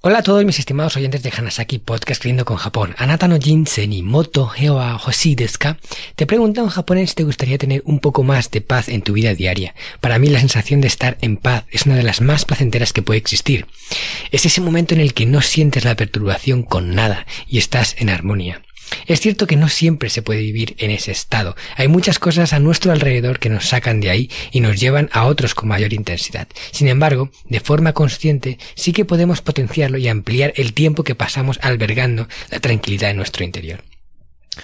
Hola a todos mis estimados oyentes de Hanasaki Podcast Creyendo con Japón. Anata no moto hewa hoshi Te pregunto en japonés si te gustaría tener un poco más de paz en tu vida diaria. Para mí la sensación de estar en paz es una de las más placenteras que puede existir. Es ese momento en el que no sientes la perturbación con nada y estás en armonía. Es cierto que no siempre se puede vivir en ese estado. Hay muchas cosas a nuestro alrededor que nos sacan de ahí y nos llevan a otros con mayor intensidad. Sin embargo, de forma consciente, sí que podemos potenciarlo y ampliar el tiempo que pasamos albergando la tranquilidad en nuestro interior.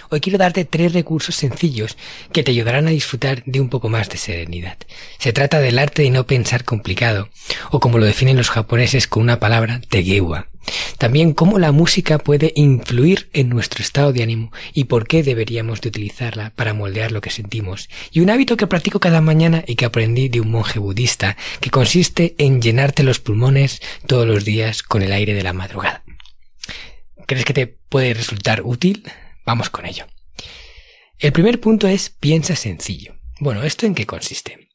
Hoy quiero darte tres recursos sencillos que te ayudarán a disfrutar de un poco más de serenidad. Se trata del arte de no pensar complicado, o como lo definen los japoneses con una palabra, tegewa, también cómo la música puede influir en nuestro estado de ánimo y por qué deberíamos de utilizarla para moldear lo que sentimos. Y un hábito que practico cada mañana y que aprendí de un monje budista, que consiste en llenarte los pulmones todos los días con el aire de la madrugada. ¿Crees que te puede resultar útil? Vamos con ello. El primer punto es piensa sencillo. Bueno, ¿esto en qué consiste?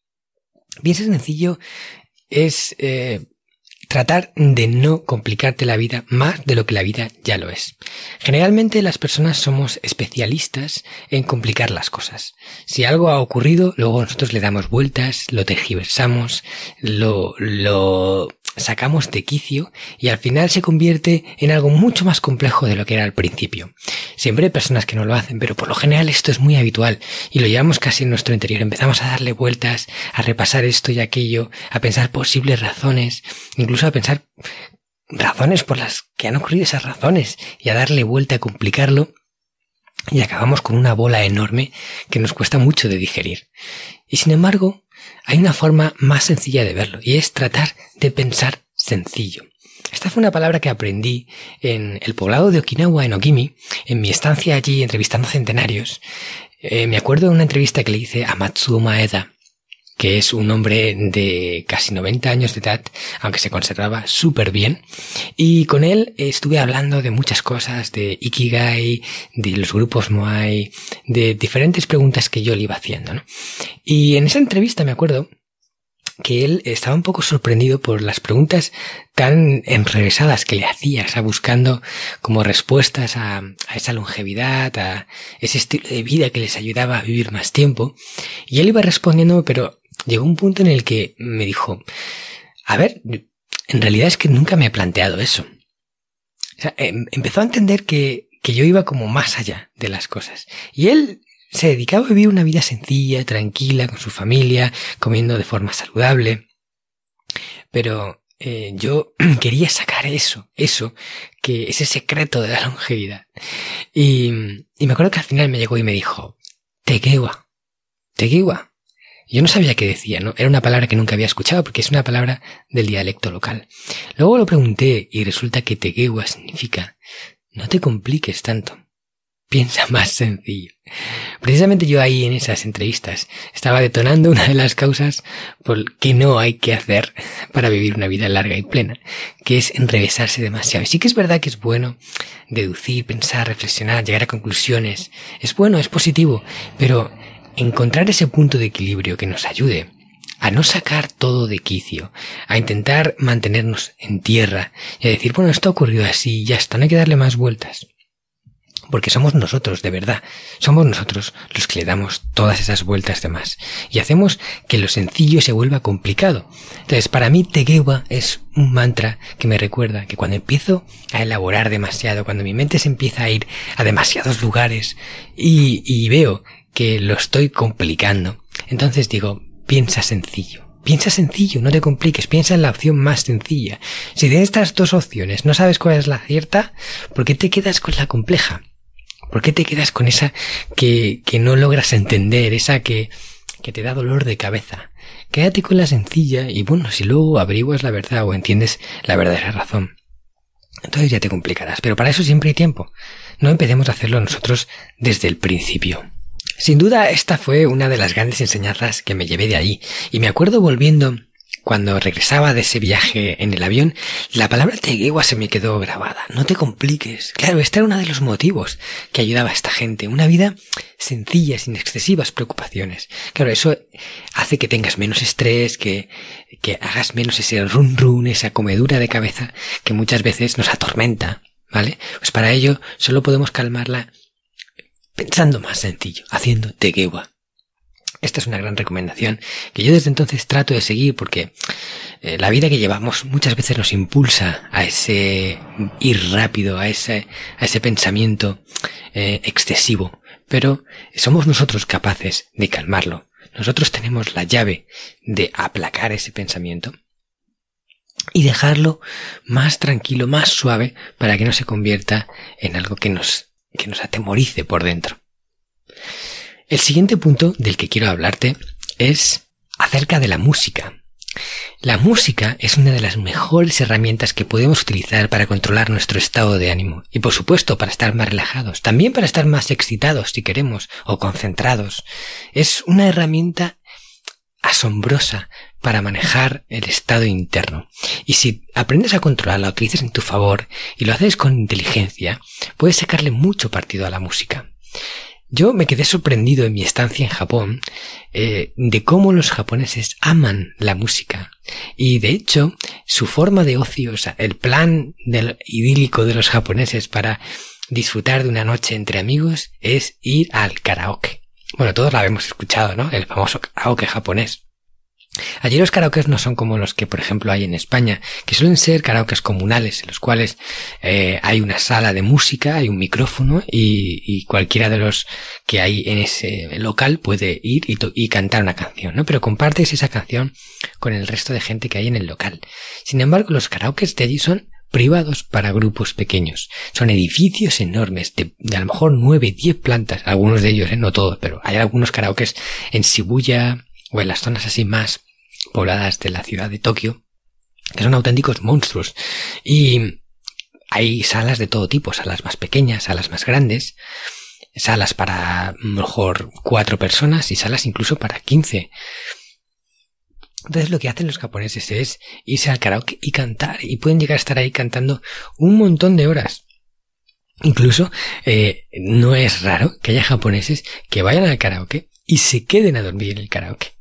Piensa sencillo es eh, tratar de no complicarte la vida más de lo que la vida ya lo es. Generalmente las personas somos especialistas en complicar las cosas. Si algo ha ocurrido, luego nosotros le damos vueltas, lo tergiversamos, lo, lo sacamos de quicio y al final se convierte en algo mucho más complejo de lo que era al principio. Siempre hay personas que no lo hacen, pero por lo general esto es muy habitual y lo llevamos casi en nuestro interior. Empezamos a darle vueltas, a repasar esto y aquello, a pensar posibles razones, incluso a pensar razones por las que han ocurrido esas razones y a darle vuelta a complicarlo y acabamos con una bola enorme que nos cuesta mucho de digerir. Y sin embargo, hay una forma más sencilla de verlo y es tratar de pensar sencillo. Esta fue una palabra que aprendí en el poblado de Okinawa, en Okimi, en mi estancia allí entrevistando centenarios. Eh, me acuerdo de una entrevista que le hice a Matsuo Maeda, que es un hombre de casi 90 años de edad, aunque se conservaba súper bien. Y con él estuve hablando de muchas cosas, de Ikigai, de los grupos Moai, de diferentes preguntas que yo le iba haciendo. ¿no? Y en esa entrevista me acuerdo que él estaba un poco sorprendido por las preguntas tan enrevesadas que le hacía, o sea, buscando como respuestas a, a, esa longevidad, a ese estilo de vida que les ayudaba a vivir más tiempo. Y él iba respondiendo, pero llegó un punto en el que me dijo, a ver, en realidad es que nunca me he planteado eso. O sea, em, empezó a entender que, que yo iba como más allá de las cosas. Y él se dedicaba a vivir una vida sencilla, tranquila, con su familia, comiendo de forma saludable. Pero eh, yo quería sacar eso, eso, que ese secreto de la longevidad. Y, y me acuerdo que al final me llegó y me dijo, Tegewa, Tegewa, yo no sabía qué decía, ¿no? Era una palabra que nunca había escuchado porque es una palabra del dialecto local. Luego lo pregunté y resulta que tegewa significa no te compliques tanto. Piensa más sencillo. Precisamente yo ahí en esas entrevistas estaba detonando una de las causas por que no hay que hacer para vivir una vida larga y plena, que es enrevesarse demasiado. Y sí que es verdad que es bueno deducir, pensar, reflexionar, llegar a conclusiones. Es bueno, es positivo, pero encontrar ese punto de equilibrio que nos ayude a no sacar todo de quicio, a intentar mantenernos en tierra y a decir, bueno, esto ha ocurrido así, ya está, no hay que darle más vueltas. Porque somos nosotros, de verdad, somos nosotros los que le damos todas esas vueltas de más y hacemos que lo sencillo se vuelva complicado. Entonces, para mí, Tegewa es un mantra que me recuerda que cuando empiezo a elaborar demasiado, cuando mi mente se empieza a ir a demasiados lugares y, y veo que lo estoy complicando. Entonces digo, piensa sencillo. Piensa sencillo, no te compliques, piensa en la opción más sencilla. Si de estas dos opciones no sabes cuál es la cierta, ¿por qué te quedas con la compleja? ¿Por qué te quedas con esa que, que no logras entender, esa que, que te da dolor de cabeza? Quédate con la sencilla y bueno, si luego averiguas la verdad o entiendes la verdadera razón, entonces ya te complicarás. Pero para eso siempre hay tiempo. No empecemos a hacerlo nosotros desde el principio. Sin duda, esta fue una de las grandes enseñanzas que me llevé de ahí. Y me acuerdo volviendo cuando regresaba de ese viaje en el avión, la palabra Tegewa se me quedó grabada. No te compliques. Claro, este era uno de los motivos que ayudaba a esta gente. Una vida sencilla, sin excesivas preocupaciones. Claro, eso hace que tengas menos estrés, que, que hagas menos ese run run, esa comedura de cabeza que muchas veces nos atormenta. ¿Vale? Pues para ello solo podemos calmarla pensando más sencillo, haciendo Tegewa. Esta es una gran recomendación que yo desde entonces trato de seguir porque eh, la vida que llevamos muchas veces nos impulsa a ese ir rápido, a ese, a ese pensamiento eh, excesivo, pero somos nosotros capaces de calmarlo. Nosotros tenemos la llave de aplacar ese pensamiento y dejarlo más tranquilo, más suave, para que no se convierta en algo que nos, que nos atemorice por dentro. El siguiente punto del que quiero hablarte es acerca de la música. La música es una de las mejores herramientas que podemos utilizar para controlar nuestro estado de ánimo y por supuesto para estar más relajados, también para estar más excitados si queremos o concentrados. Es una herramienta asombrosa para manejar el estado interno. Y si aprendes a controlarla, utilizas en tu favor y lo haces con inteligencia, puedes sacarle mucho partido a la música. Yo me quedé sorprendido en mi estancia en Japón eh, de cómo los japoneses aman la música. Y de hecho, su forma de ocio, o sea, el plan del idílico de los japoneses para disfrutar de una noche entre amigos es ir al karaoke. Bueno, todos lo habíamos escuchado, ¿no? El famoso karaoke japonés. Allí los karaokes no son como los que, por ejemplo, hay en España, que suelen ser karaokes comunales, en los cuales eh, hay una sala de música, hay un micrófono y, cualquiera de los que hay en ese local puede ir y, y, cantar una canción, ¿no? Pero compartes esa canción con el resto de gente que hay en el local. Sin embargo, los karaokes de allí son privados para grupos pequeños. Son edificios enormes de, a lo mejor nueve, diez plantas, algunos de ellos, ¿eh? no todos, pero hay algunos karaokes en Shibuya, o en las zonas así más pobladas de la ciudad de Tokio, que son auténticos monstruos. Y hay salas de todo tipo, salas más pequeñas, salas más grandes, salas para mejor cuatro personas y salas incluso para quince. Entonces lo que hacen los japoneses es irse al karaoke y cantar y pueden llegar a estar ahí cantando un montón de horas. Incluso eh, no es raro que haya japoneses que vayan al karaoke y se queden a dormir en el karaoke.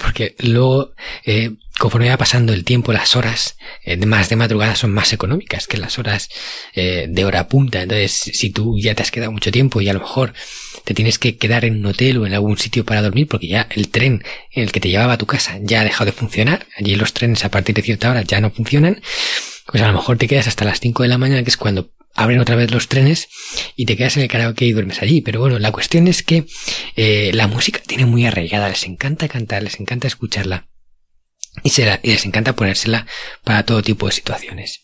Porque luego, eh, conforme va pasando el tiempo, las horas eh, más de madrugada son más económicas que las horas eh, de hora punta. Entonces, si tú ya te has quedado mucho tiempo y a lo mejor te tienes que quedar en un hotel o en algún sitio para dormir porque ya el tren en el que te llevaba a tu casa ya ha dejado de funcionar, allí los trenes a partir de cierta hora ya no funcionan, pues a lo mejor te quedas hasta las 5 de la mañana, que es cuando abren otra vez los trenes y te quedas en el karaoke y duermes allí. Pero bueno, la cuestión es que eh, la música tiene muy arraigada, les encanta cantar, les encanta escucharla y, y les encanta ponérsela para todo tipo de situaciones.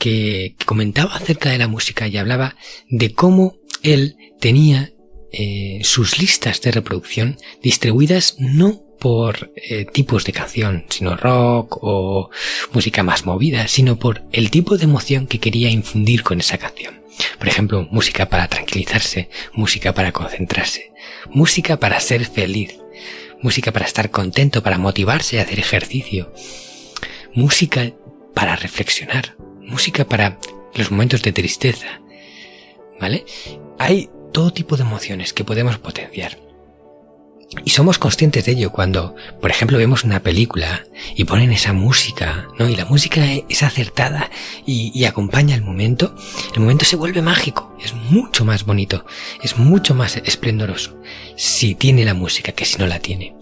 que, comentaba acerca de la música y hablaba de cómo él tenía eh, sus listas de reproducción distribuidas no por eh, tipos de canción, sino rock o música más movida, sino por el tipo de emoción que quería infundir con esa canción. Por ejemplo, música para tranquilizarse, música para concentrarse, música para ser feliz, música para estar contento, para motivarse a hacer ejercicio, música para reflexionar, música para los momentos de tristeza, ¿vale? Hay todo tipo de emociones que podemos potenciar. Y somos conscientes de ello cuando, por ejemplo, vemos una película y ponen esa música, ¿no? Y la música es acertada y, acompaña el momento. El momento se vuelve mágico, es mucho más bonito, es mucho más esplendoroso si tiene la música que si no la tiene.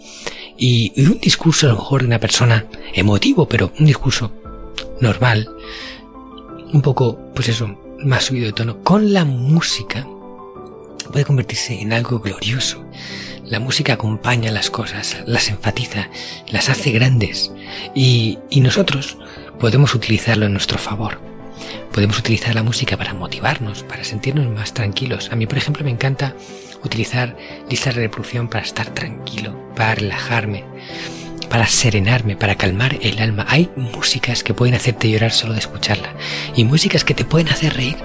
Y, y un discurso a lo mejor de una persona emotivo, pero un discurso normal, un poco, pues eso, más subido de tono, con la música puede convertirse en algo glorioso la música acompaña las cosas, las enfatiza, las hace grandes y, y nosotros podemos utilizarlo en nuestro favor. Podemos utilizar la música para motivarnos, para sentirnos más tranquilos. A mí, por ejemplo, me encanta utilizar listas de reproducción para estar tranquilo, para relajarme, para serenarme, para calmar el alma. Hay músicas que pueden hacerte llorar solo de escucharla y músicas que te pueden hacer reír,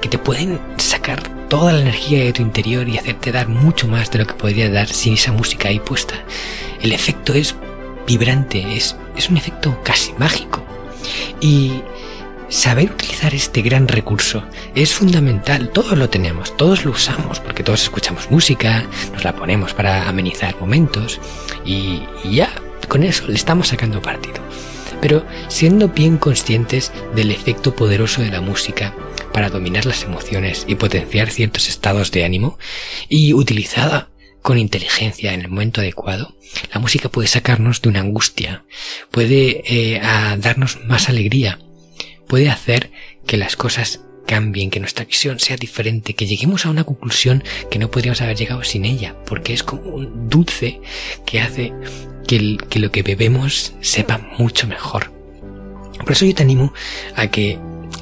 que te pueden sacar toda la energía de tu interior y hacerte dar mucho más de lo que podría dar sin esa música ahí puesta. El efecto es vibrante, es, es un efecto casi mágico. Y saber utilizar este gran recurso es fundamental. Todos lo tenemos, todos lo usamos, porque todos escuchamos música, nos la ponemos para amenizar momentos y, y ya con eso le estamos sacando partido. Pero siendo bien conscientes del efecto poderoso de la música para dominar las emociones y potenciar ciertos estados de ánimo y utilizada con inteligencia en el momento adecuado, la música puede sacarnos de una angustia, puede eh, darnos más alegría, puede hacer que las cosas cambien, que nuestra visión sea diferente, que lleguemos a una conclusión que no podríamos haber llegado sin ella, porque es como un dulce que hace que, lo que bebemos sepa mucho mejor. Por eso yo te animo a que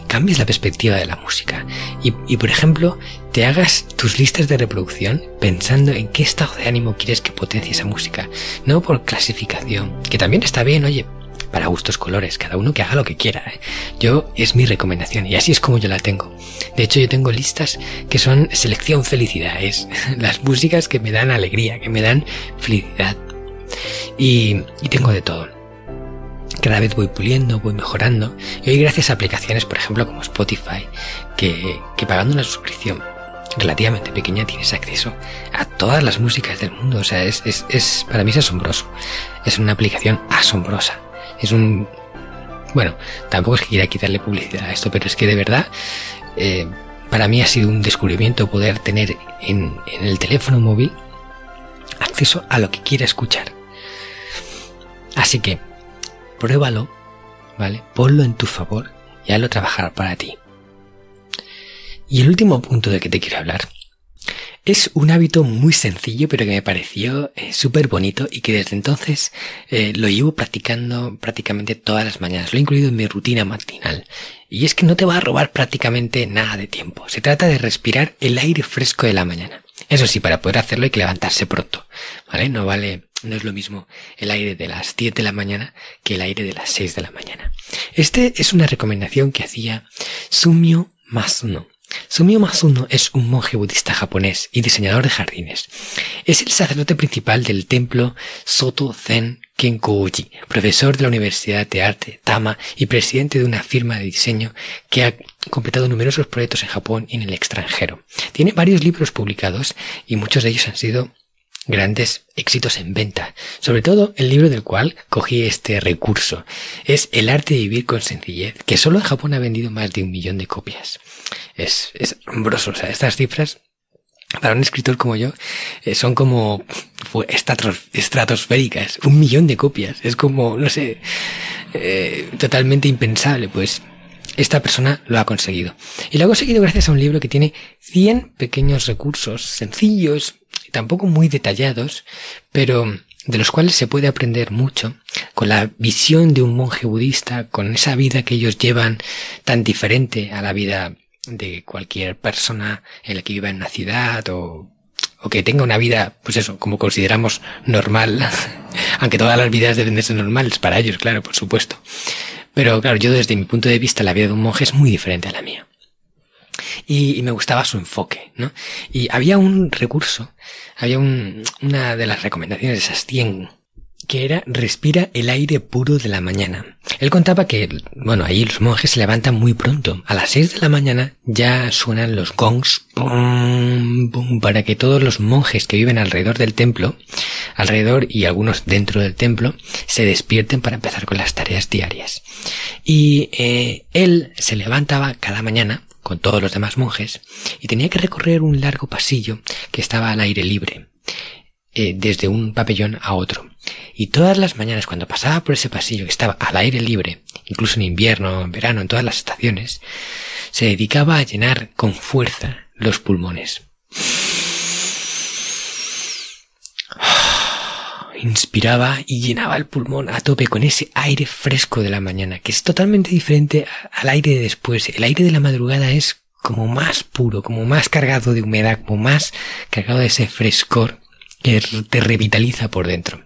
cambies la perspectiva de la música y, y, por ejemplo, te hagas tus listas de reproducción pensando en qué estado de ánimo quieres que potencie esa música, no por clasificación, que también está bien, oye, para gustos colores, cada uno que haga lo que quiera. ¿eh? Yo es mi recomendación y así es como yo la tengo. De hecho, yo tengo listas que son selección felicidad, es las músicas que me dan alegría, que me dan felicidad. Y, y tengo de todo. Cada vez voy puliendo, voy mejorando. Y hoy gracias a aplicaciones, por ejemplo, como Spotify, que, que pagando una suscripción relativamente pequeña tienes acceso a todas las músicas del mundo. O sea, es, es, es, para mí es asombroso. Es una aplicación asombrosa. Es un... Bueno, tampoco es que quiera quitarle publicidad a esto, pero es que de verdad, eh, para mí ha sido un descubrimiento poder tener en, en el teléfono móvil acceso a lo que quiera escuchar. Así que, pruébalo, ¿vale? Ponlo en tu favor y hazlo trabajar para ti. Y el último punto del que te quiero hablar es un hábito muy sencillo pero que me pareció eh, súper bonito y que desde entonces eh, lo llevo practicando prácticamente todas las mañanas. Lo he incluido en mi rutina matinal. Y es que no te va a robar prácticamente nada de tiempo. Se trata de respirar el aire fresco de la mañana. Eso sí, para poder hacerlo hay que levantarse pronto. ¿Vale? No vale, no es lo mismo el aire de las 10 de la mañana que el aire de las 6 de la mañana. Este es una recomendación que hacía Sumio Masuno Sumio Masuno es un monje budista japonés y diseñador de jardines. Es el sacerdote principal del templo Soto Zen Kenkouji, profesor de la Universidad de Arte Tama y presidente de una firma de diseño que ha completado numerosos proyectos en Japón y en el extranjero. Tiene varios libros publicados y muchos de ellos han sido grandes éxitos en venta. Sobre todo el libro del cual cogí este recurso. Es El arte de vivir con sencillez, que solo en Japón ha vendido más de un millón de copias. Es, es asombroso. O sea, estas cifras para un escritor como yo, eh, son como estratosféricas. Un millón de copias. Es como, no sé, eh, totalmente impensable. Pues esta persona lo ha conseguido. Y lo ha conseguido gracias a un libro que tiene 100 pequeños recursos sencillos, tampoco muy detallados, pero de los cuales se puede aprender mucho con la visión de un monje budista, con esa vida que ellos llevan tan diferente a la vida de cualquier persona en la que viva en una ciudad o, o que tenga una vida, pues eso, como consideramos normal, aunque todas las vidas deben de ser normales para ellos, claro, por supuesto. Pero claro, yo desde mi punto de vista la vida de un monje es muy diferente a la mía. Y, me gustaba su enfoque, ¿no? Y había un recurso, había un, una de las recomendaciones de esas 100 que era respira el aire puro de la mañana. Él contaba que, bueno, ahí los monjes se levantan muy pronto. A las seis de la mañana ya suenan los gongs para que todos los monjes que viven alrededor del templo, alrededor y algunos dentro del templo, se despierten para empezar con las tareas diarias. Y eh, él se levantaba cada mañana con todos los demás monjes y tenía que recorrer un largo pasillo que estaba al aire libre. Eh, desde un pabellón a otro. Y todas las mañanas cuando pasaba por ese pasillo que estaba al aire libre, incluso en invierno, en verano, en todas las estaciones, se dedicaba a llenar con fuerza los pulmones. Inspiraba y llenaba el pulmón a tope con ese aire fresco de la mañana, que es totalmente diferente al aire de después. El aire de la madrugada es como más puro, como más cargado de humedad, como más cargado de ese frescor que te revitaliza por dentro.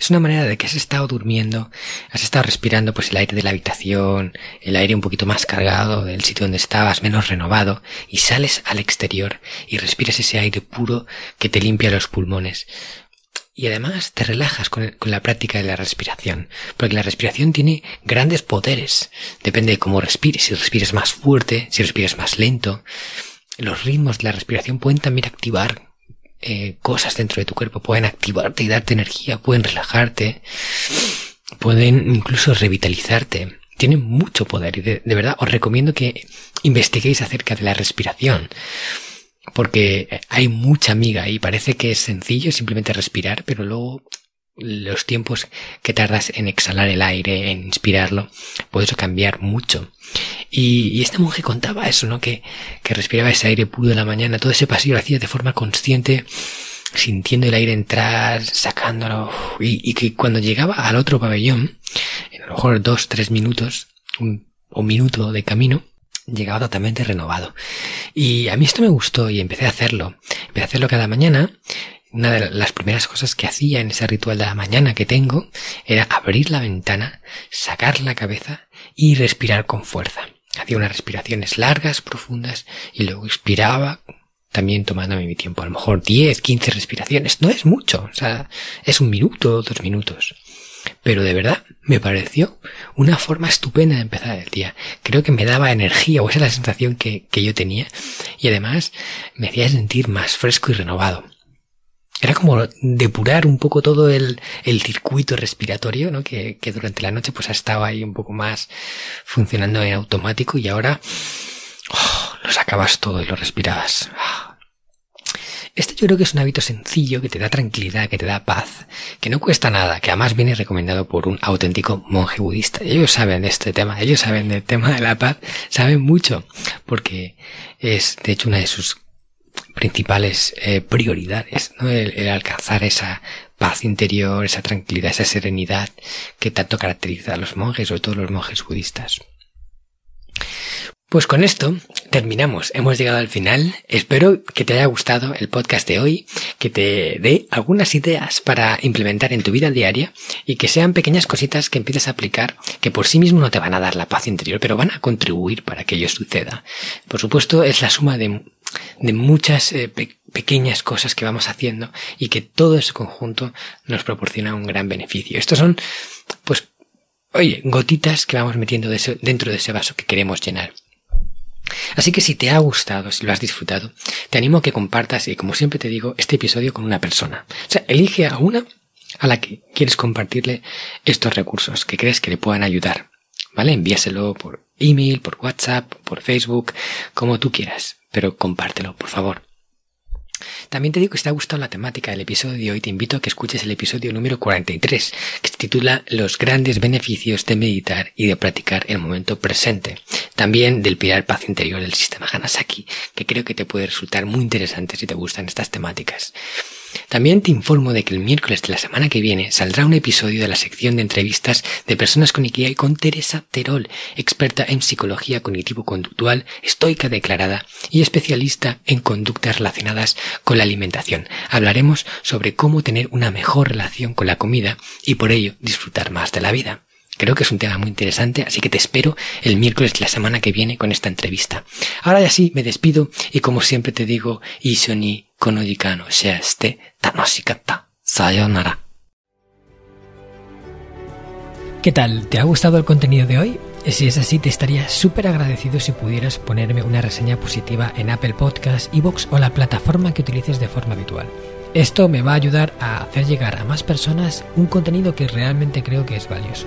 Es una manera de que has estado durmiendo, has estado respirando pues el aire de la habitación, el aire un poquito más cargado del sitio donde estabas, menos renovado, y sales al exterior y respiras ese aire puro que te limpia los pulmones. Y además te relajas con, con, la práctica de la respiración, porque la respiración tiene grandes poderes. Depende de cómo respires, si respires más fuerte, si respires más lento. Los ritmos de la respiración pueden también activar eh, cosas dentro de tu cuerpo, pueden activarte y darte energía, pueden relajarte, pueden incluso revitalizarte. Tienen mucho poder y de, verdad os recomiendo que investiguéis acerca de la respiración. Porque hay mucha amiga y parece que es sencillo simplemente respirar, pero luego los tiempos que tardas en exhalar el aire, en inspirarlo, puede cambiar mucho. Y, este monje contaba eso, ¿no? Que, que respiraba ese aire puro de la mañana, todo ese pasillo lo hacía de forma consciente, sintiendo el aire entrar, sacándolo, y, y que cuando llegaba al otro pabellón, en a lo mejor dos, tres minutos, un, un minuto de camino, llegaba totalmente renovado. Y a mí esto me gustó y empecé a hacerlo. Empecé a hacerlo cada mañana una de las primeras cosas que hacía en ese ritual de la mañana que tengo era abrir la ventana, sacar la cabeza y respirar con fuerza. Hacía unas respiraciones largas, profundas y luego expiraba también tomándome mi tiempo. A lo mejor 10, 15 respiraciones. No es mucho. O sea, es un minuto, dos minutos. Pero de verdad me pareció una forma estupenda de empezar el día. Creo que me daba energía, o esa es la sensación que, que yo tenía. Y además me hacía sentir más fresco y renovado era como depurar un poco todo el, el circuito respiratorio, ¿no? Que, que, durante la noche pues ha estado ahí un poco más funcionando en automático y ahora oh, lo sacabas todo y lo respirabas. Este yo creo que es un hábito sencillo que te da tranquilidad, que te da paz, que no cuesta nada, que además viene recomendado por un auténtico monje budista. Ellos saben de este tema, ellos saben del tema de la paz, saben mucho, porque es de hecho una de sus principales eh, prioridades, ¿no? El, alcanzar esa paz interior, esa tranquilidad, esa serenidad que tanto caracteriza a los monjes, sobre todo los monjes budistas. Pues con esto terminamos, hemos llegado al final. Espero que te haya gustado el podcast de hoy, que te dé algunas ideas para implementar en tu vida diaria y que sean pequeñas cositas que empieces a aplicar que por sí mismo no te van a dar la paz interior, pero van a contribuir para que ello suceda. Por supuesto, es la suma de de muchas eh, pequeñas cosas que vamos haciendo y que todo ese conjunto nos proporciona un gran beneficio. Estos son, pues, oye, gotitas que vamos metiendo dentro de ese vaso que queremos llenar. Así que si te ha gustado, si lo has disfrutado, te animo a que compartas y como siempre te digo, este episodio con una persona. O sea, elige a una a la que quieres compartirle estos recursos que crees que le puedan ayudar. ¿Vale? Envíaselo por email, por WhatsApp, por Facebook, como tú quieras pero compártelo, por favor. También te digo que si te ha gustado la temática del episodio de hoy, te invito a que escuches el episodio número 43, que se titula Los grandes beneficios de meditar y de practicar el momento presente. También del pilar paz interior del sistema Hanasaki, que creo que te puede resultar muy interesante si te gustan estas temáticas. También te informo de que el miércoles de la semana que viene saldrá un episodio de la sección de entrevistas de personas con Ikigai con Teresa Terol, experta en psicología cognitivo-conductual, estoica declarada y especialista en conductas relacionadas con la alimentación. Hablaremos sobre cómo tener una mejor relación con la comida y por ello disfrutar más de la vida. Creo que es un tema muy interesante, así que te espero el miércoles la semana que viene con esta entrevista. Ahora ya sí, me despido y como siempre te digo, Ishoni konojikano shiaste tanoshikatta. Sayonara. ¿Qué tal? ¿Te ha gustado el contenido de hoy? Si es así, te estaría súper agradecido si pudieras ponerme una reseña positiva en Apple Podcasts, Evox o la plataforma que utilices de forma habitual. Esto me va a ayudar a hacer llegar a más personas un contenido que realmente creo que es valioso.